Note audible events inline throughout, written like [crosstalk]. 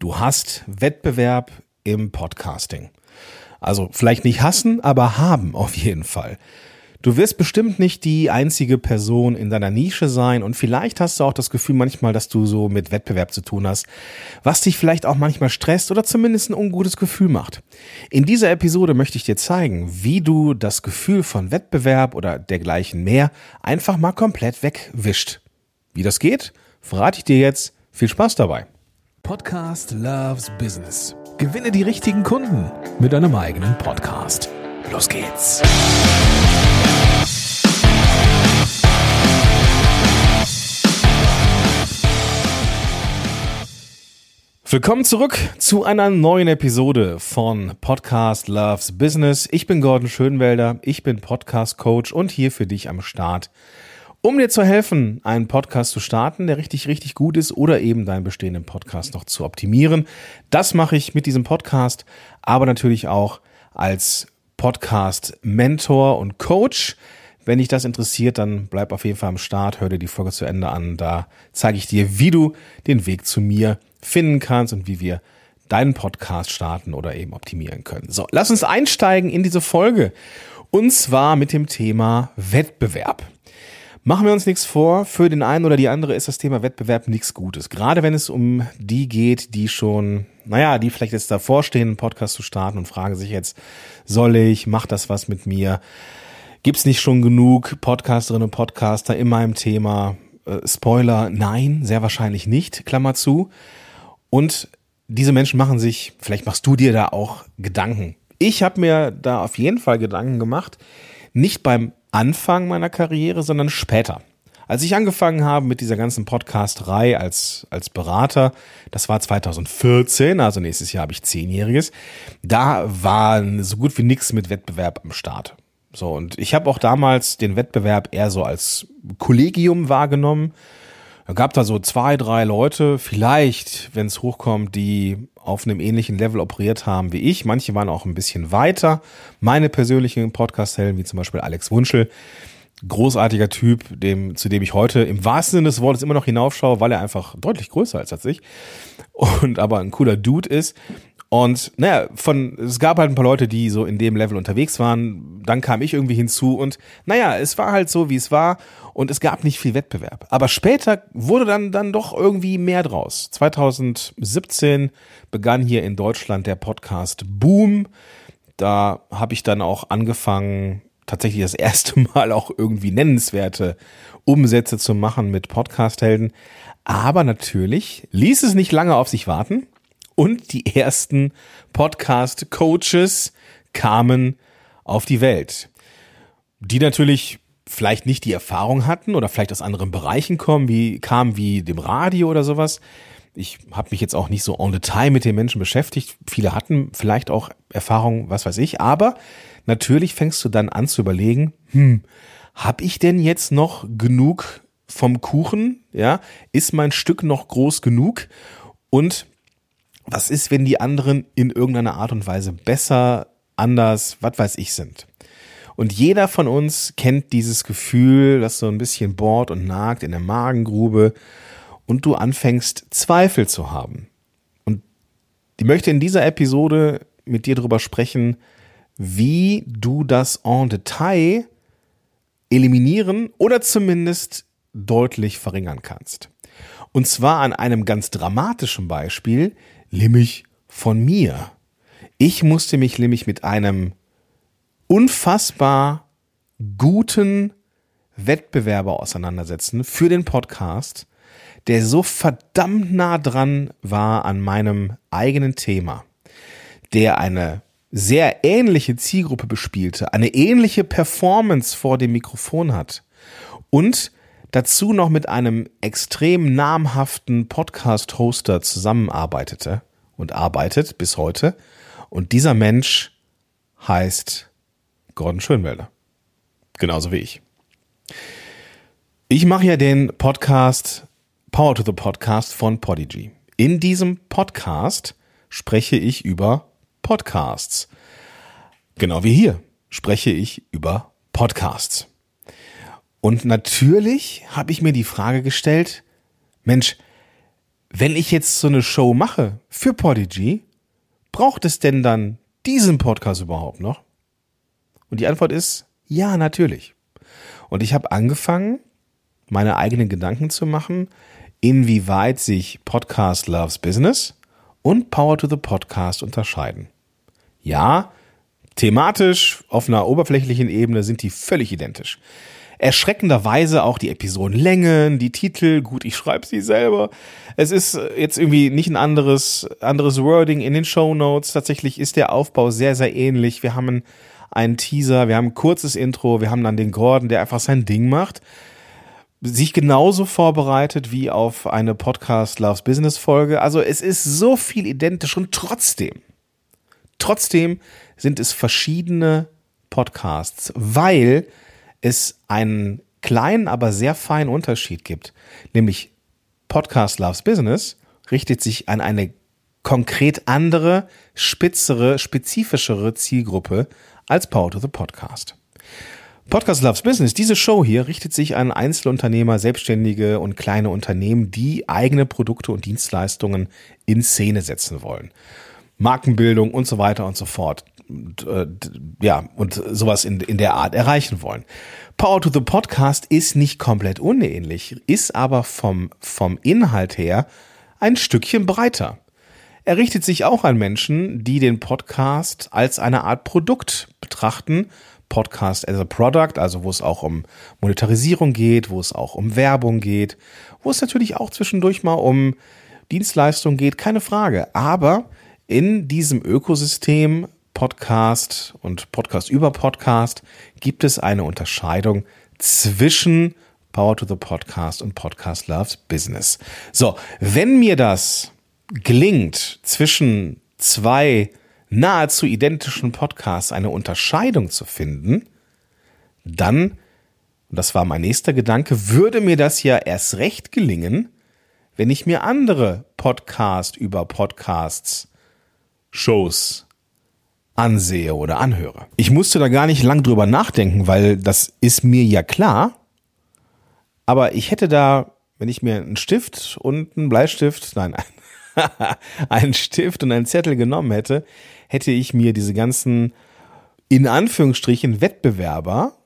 Du hast Wettbewerb im Podcasting. Also vielleicht nicht hassen, aber haben auf jeden Fall. Du wirst bestimmt nicht die einzige Person in deiner Nische sein und vielleicht hast du auch das Gefühl manchmal, dass du so mit Wettbewerb zu tun hast, was dich vielleicht auch manchmal stresst oder zumindest ein ungutes Gefühl macht. In dieser Episode möchte ich dir zeigen, wie du das Gefühl von Wettbewerb oder dergleichen mehr einfach mal komplett wegwischt. Wie das geht, verrate ich dir jetzt. Viel Spaß dabei. Podcast Loves Business. Gewinne die richtigen Kunden mit deinem eigenen Podcast. Los geht's. Willkommen zurück zu einer neuen Episode von Podcast Loves Business. Ich bin Gordon Schönwelder, ich bin Podcast Coach und hier für dich am Start um dir zu helfen, einen Podcast zu starten, der richtig, richtig gut ist oder eben deinen bestehenden Podcast noch zu optimieren. Das mache ich mit diesem Podcast, aber natürlich auch als Podcast-Mentor und Coach. Wenn dich das interessiert, dann bleib auf jeden Fall am Start, hör dir die Folge zu Ende an. Da zeige ich dir, wie du den Weg zu mir finden kannst und wie wir deinen Podcast starten oder eben optimieren können. So, lass uns einsteigen in diese Folge. Und zwar mit dem Thema Wettbewerb. Machen wir uns nichts vor, für den einen oder die andere ist das Thema Wettbewerb nichts Gutes. Gerade wenn es um die geht, die schon, naja, die vielleicht jetzt davor stehen, einen Podcast zu starten und fragen sich jetzt, soll ich, macht das was mit mir? Gibt's nicht schon genug Podcasterinnen und Podcaster in meinem Thema? Äh, Spoiler, nein, sehr wahrscheinlich nicht, Klammer zu. Und diese Menschen machen sich, vielleicht machst du dir da auch Gedanken. Ich habe mir da auf jeden Fall Gedanken gemacht, nicht beim Anfang meiner Karriere, sondern später. Als ich angefangen habe mit dieser ganzen Podcasterei als, als Berater, das war 2014, also nächstes Jahr habe ich zehnjähriges, da war so gut wie nichts mit Wettbewerb am Start. So, und ich habe auch damals den Wettbewerb eher so als Kollegium wahrgenommen. Da gab da so zwei, drei Leute, vielleicht, wenn es hochkommt, die auf einem ähnlichen Level operiert haben wie ich. Manche waren auch ein bisschen weiter. Meine persönlichen Podcast-Helden, wie zum Beispiel Alex Wunschel, großartiger Typ, dem, zu dem ich heute im wahrsten Sinne des Wortes immer noch hinaufschaue, weil er einfach deutlich größer ist als ich und aber ein cooler Dude ist. Und naja, von es gab halt ein paar Leute, die so in dem Level unterwegs waren. Dann kam ich irgendwie hinzu und naja, es war halt so, wie es war und es gab nicht viel Wettbewerb. Aber später wurde dann dann doch irgendwie mehr draus. 2017 begann hier in Deutschland der Podcast Boom. Da habe ich dann auch angefangen, tatsächlich das [laughs] erste Mal auch irgendwie nennenswerte Umsätze zu machen mit Podcast-Helden. Aber natürlich ließ es nicht lange auf sich warten und die ersten Podcast-Coaches kamen auf die Welt, die natürlich vielleicht nicht die Erfahrung hatten oder vielleicht aus anderen Bereichen kommen, wie kamen wie dem Radio oder sowas. Ich habe mich jetzt auch nicht so the time mit den Menschen beschäftigt. Viele hatten vielleicht auch Erfahrung, was weiß ich. Aber natürlich fängst du dann an zu überlegen, hm, habe ich denn jetzt noch genug vom Kuchen? Ja, ist mein Stück noch groß genug? Und was ist, wenn die anderen in irgendeiner Art und Weise besser, anders, was weiß ich sind? Und jeder von uns kennt dieses Gefühl, das so ein bisschen bohrt und nagt in der Magengrube und du anfängst Zweifel zu haben. Und ich möchte in dieser Episode mit dir darüber sprechen, wie du das en Detail eliminieren oder zumindest deutlich verringern kannst. Und zwar an einem ganz dramatischen Beispiel, nämlich von mir. Ich musste mich nämlich mit einem unfassbar guten Wettbewerber auseinandersetzen für den Podcast, der so verdammt nah dran war an meinem eigenen Thema, der eine sehr ähnliche Zielgruppe bespielte, eine ähnliche Performance vor dem Mikrofon hat und dazu noch mit einem extrem namhaften Podcast-Hoster zusammenarbeitete und arbeitet bis heute. Und dieser Mensch heißt Gordon Schönwelder. Genauso wie ich. Ich mache ja den Podcast Power to the Podcast von Podigy. In diesem Podcast spreche ich über Podcasts. Genau wie hier spreche ich über Podcasts. Und natürlich habe ich mir die Frage gestellt, Mensch, wenn ich jetzt so eine Show mache für Podigy, braucht es denn dann diesen Podcast überhaupt noch? Und die Antwort ist ja, natürlich. Und ich habe angefangen, meine eigenen Gedanken zu machen, inwieweit sich Podcast Loves Business und Power to the Podcast unterscheiden. Ja, thematisch auf einer oberflächlichen Ebene sind die völlig identisch. Erschreckenderweise auch die Episodenlängen, die Titel, gut, ich schreibe sie selber. Es ist jetzt irgendwie nicht ein anderes, anderes Wording in den Show Notes. Tatsächlich ist der Aufbau sehr, sehr ähnlich. Wir haben einen Teaser, wir haben ein kurzes Intro, wir haben dann den Gordon, der einfach sein Ding macht sich genauso vorbereitet wie auf eine Podcast Loves Business Folge. Also es ist so viel identisch und trotzdem, trotzdem sind es verschiedene Podcasts, weil es einen kleinen, aber sehr feinen Unterschied gibt. Nämlich Podcast Loves Business richtet sich an eine konkret andere, spitzere, spezifischere Zielgruppe als Power to the Podcast. Podcast Loves Business, diese Show hier richtet sich an Einzelunternehmer, Selbstständige und kleine Unternehmen, die eigene Produkte und Dienstleistungen in Szene setzen wollen. Markenbildung und so weiter und so fort. Und, äh, ja, und sowas in, in der Art erreichen wollen. Power to the Podcast ist nicht komplett unähnlich, ist aber vom, vom Inhalt her ein Stückchen breiter. Er richtet sich auch an Menschen, die den Podcast als eine Art Produkt betrachten Podcast as a Product, also wo es auch um Monetarisierung geht, wo es auch um Werbung geht, wo es natürlich auch zwischendurch mal um Dienstleistungen geht, keine Frage. Aber in diesem Ökosystem Podcast und Podcast über Podcast gibt es eine Unterscheidung zwischen Power to the Podcast und Podcast Loves Business. So, wenn mir das gelingt, zwischen zwei nahezu identischen Podcasts eine Unterscheidung zu finden, dann, und das war mein nächster Gedanke, würde mir das ja erst recht gelingen, wenn ich mir andere Podcast über Podcasts, Shows ansehe oder anhöre. Ich musste da gar nicht lang drüber nachdenken, weil das ist mir ja klar. Aber ich hätte da, wenn ich mir einen Stift und einen Bleistift, nein, [laughs] einen Stift und einen Zettel genommen hätte, hätte ich mir diese ganzen, in Anführungsstrichen, Wettbewerber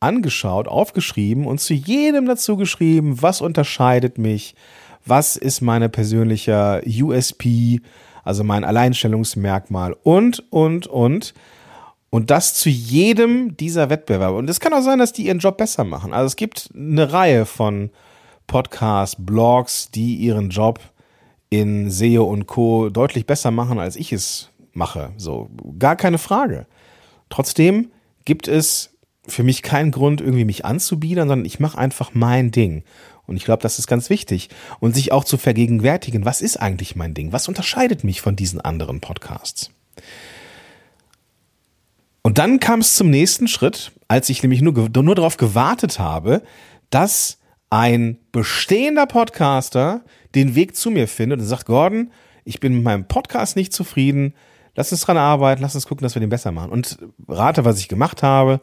angeschaut, aufgeschrieben und zu jedem dazu geschrieben, was unterscheidet mich, was ist meine persönliche USP, also mein Alleinstellungsmerkmal und, und, und. Und das zu jedem dieser Wettbewerber. Und es kann auch sein, dass die ihren Job besser machen. Also es gibt eine Reihe von Podcasts, Blogs, die ihren Job in SEO und Co. deutlich besser machen, als ich es mache. So, gar keine Frage. Trotzdem gibt es für mich keinen Grund, irgendwie mich anzubiedern, sondern ich mache einfach mein Ding. Und ich glaube, das ist ganz wichtig. Und sich auch zu vergegenwärtigen, was ist eigentlich mein Ding? Was unterscheidet mich von diesen anderen Podcasts? Und dann kam es zum nächsten Schritt, als ich nämlich nur, nur darauf gewartet habe, dass ein bestehender Podcaster den Weg zu mir findet und sagt, Gordon, ich bin mit meinem Podcast nicht zufrieden, lass uns dran arbeiten, lass uns gucken, dass wir den besser machen. Und rate, was ich gemacht habe.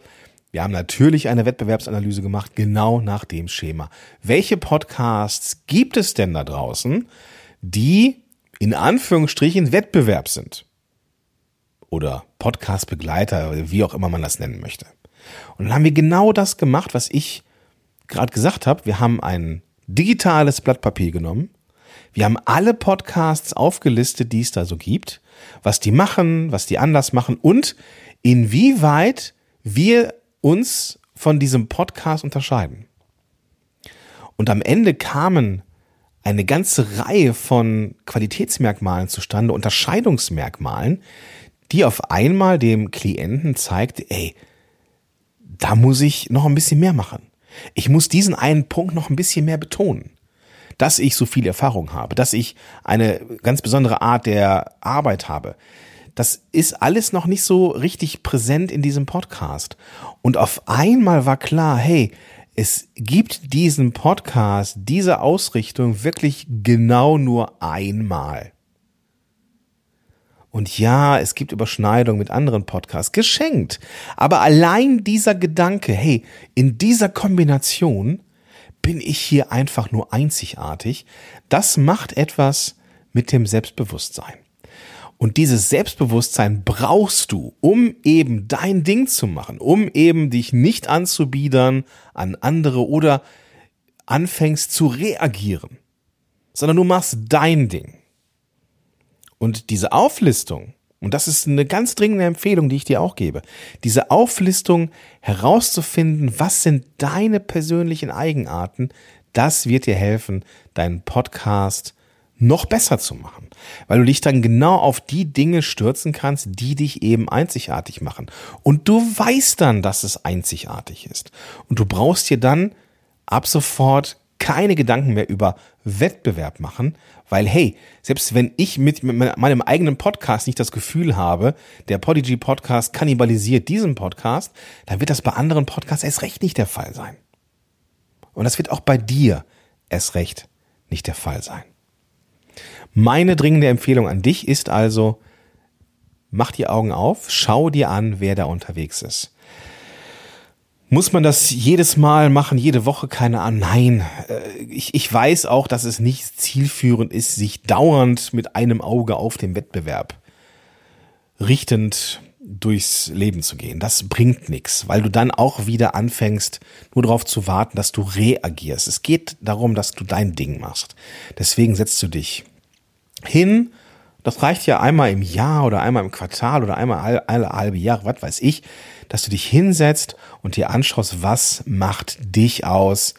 Wir haben natürlich eine Wettbewerbsanalyse gemacht, genau nach dem Schema. Welche Podcasts gibt es denn da draußen, die in Anführungsstrichen Wettbewerb sind? Oder Podcastbegleiter, wie auch immer man das nennen möchte. Und dann haben wir genau das gemacht, was ich gerade gesagt habe. Wir haben ein digitales Blatt Papier genommen. Wir haben alle Podcasts aufgelistet, die es da so gibt was die machen, was die anders machen und inwieweit wir uns von diesem Podcast unterscheiden. Und am Ende kamen eine ganze Reihe von Qualitätsmerkmalen zustande, Unterscheidungsmerkmalen, die auf einmal dem Klienten zeigt, ey, da muss ich noch ein bisschen mehr machen. Ich muss diesen einen Punkt noch ein bisschen mehr betonen dass ich so viel Erfahrung habe, dass ich eine ganz besondere Art der Arbeit habe. Das ist alles noch nicht so richtig präsent in diesem Podcast. Und auf einmal war klar, hey, es gibt diesen Podcast, diese Ausrichtung wirklich genau nur einmal. Und ja, es gibt Überschneidungen mit anderen Podcasts, geschenkt. Aber allein dieser Gedanke, hey, in dieser Kombination bin ich hier einfach nur einzigartig? Das macht etwas mit dem Selbstbewusstsein. Und dieses Selbstbewusstsein brauchst du, um eben dein Ding zu machen, um eben dich nicht anzubiedern an andere oder anfängst zu reagieren, sondern du machst dein Ding. Und diese Auflistung, und das ist eine ganz dringende Empfehlung, die ich dir auch gebe, diese Auflistung herauszufinden, was sind deine persönlichen Eigenarten, das wird dir helfen, deinen Podcast noch besser zu machen, weil du dich dann genau auf die Dinge stürzen kannst, die dich eben einzigartig machen. Und du weißt dann, dass es einzigartig ist. Und du brauchst dir dann ab sofort keine Gedanken mehr über Wettbewerb machen, weil hey, selbst wenn ich mit meinem eigenen Podcast nicht das Gefühl habe, der Podigy Podcast kannibalisiert diesen Podcast, dann wird das bei anderen Podcasts erst recht nicht der Fall sein. Und das wird auch bei dir erst recht nicht der Fall sein. Meine dringende Empfehlung an dich ist also, mach die Augen auf, schau dir an, wer da unterwegs ist. Muss man das jedes Mal machen, jede Woche? Keine Ahnung. Nein, äh, ich, ich weiß auch, dass es nicht zielführend ist, sich dauernd mit einem Auge auf den Wettbewerb richtend durchs Leben zu gehen. Das bringt nichts, weil du dann auch wieder anfängst, nur darauf zu warten, dass du reagierst. Es geht darum, dass du dein Ding machst. Deswegen setzt du dich hin. Das reicht ja einmal im Jahr oder einmal im Quartal oder einmal alle, halbe Jahre, was weiß ich, dass du dich hinsetzt und dir anschaust, was macht dich aus,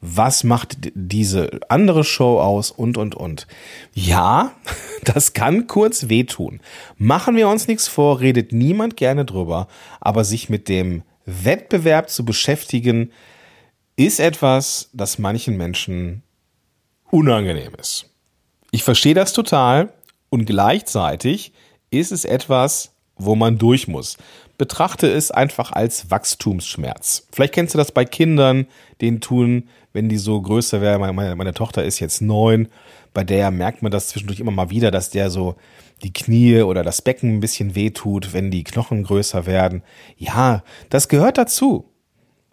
was macht diese andere Show aus und, und, und. Ja, [laughs] das kann kurz wehtun. Machen wir uns nichts vor, redet niemand gerne drüber, aber sich mit dem Wettbewerb zu beschäftigen, ist etwas, das manchen Menschen unangenehm ist. Ich verstehe das total und gleichzeitig ist es etwas, wo man durch muss. Betrachte es einfach als Wachstumsschmerz. Vielleicht kennst du das bei Kindern, denen tun, wenn die so größer werden. Meine, meine, meine Tochter ist jetzt neun. Bei der merkt man das zwischendurch immer mal wieder, dass der so die Knie oder das Becken ein bisschen wehtut, wenn die Knochen größer werden. Ja, das gehört dazu.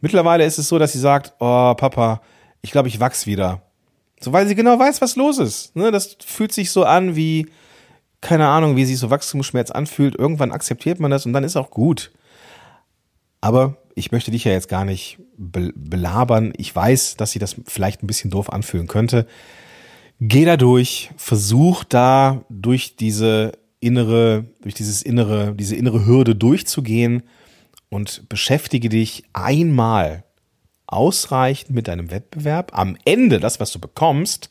Mittlerweile ist es so, dass sie sagt, oh Papa, ich glaube, ich wachs wieder. So, weil sie genau weiß, was los ist. Ne? Das fühlt sich so an wie, keine Ahnung, wie sich so Wachstumsschmerz anfühlt. Irgendwann akzeptiert man das und dann ist auch gut. Aber ich möchte dich ja jetzt gar nicht be belabern. Ich weiß, dass sie das vielleicht ein bisschen doof anfühlen könnte. Geh da durch, versuch da durch diese innere, durch dieses innere, diese innere Hürde durchzugehen und beschäftige dich einmal ausreichend mit deinem Wettbewerb. Am Ende, das, was du bekommst,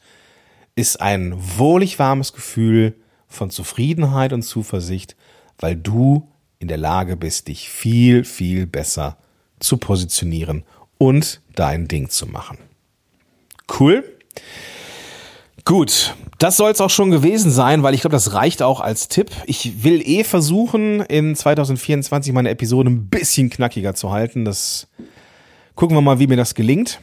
ist ein wohlig warmes Gefühl von Zufriedenheit und Zuversicht, weil du in der Lage bist, dich viel, viel besser zu positionieren und dein Ding zu machen. Cool. Gut, das soll es auch schon gewesen sein, weil ich glaube, das reicht auch als Tipp. Ich will eh versuchen, in 2024 meine Episode ein bisschen knackiger zu halten. Das Gucken wir mal, wie mir das gelingt.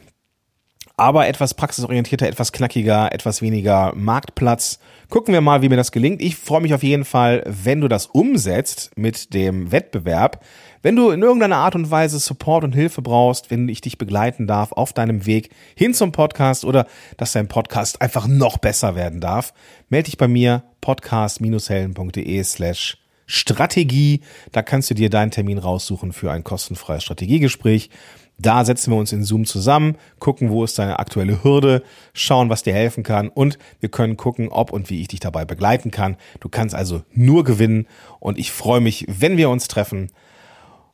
Aber etwas praxisorientierter, etwas knackiger, etwas weniger Marktplatz. Gucken wir mal, wie mir das gelingt. Ich freue mich auf jeden Fall, wenn du das umsetzt mit dem Wettbewerb. Wenn du in irgendeiner Art und Weise Support und Hilfe brauchst, wenn ich dich begleiten darf auf deinem Weg hin zum Podcast oder dass dein Podcast einfach noch besser werden darf, melde dich bei mir podcast-helden.de slash Strategie. Da kannst du dir deinen Termin raussuchen für ein kostenfreies Strategiegespräch. Da setzen wir uns in Zoom zusammen, gucken, wo ist deine aktuelle Hürde, schauen, was dir helfen kann und wir können gucken, ob und wie ich dich dabei begleiten kann. Du kannst also nur gewinnen und ich freue mich, wenn wir uns treffen.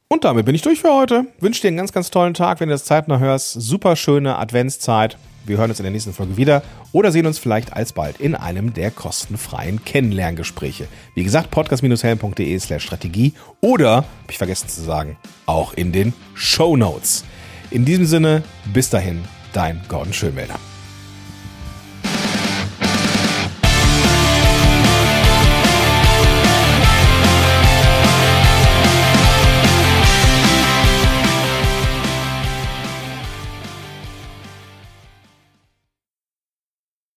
Und damit bin ich durch für heute. Wünsche dir einen ganz, ganz tollen Tag, wenn du das zeitnah hörst. Super schöne Adventszeit. Wir hören uns in der nächsten Folge wieder oder sehen uns vielleicht alsbald in einem der kostenfreien Kennenlerngespräche. Wie gesagt, podcast-helm.de slash Strategie oder, habe ich vergessen zu sagen, auch in den Show Notes. In diesem Sinne, bis dahin, dein Gordon Schönmelder.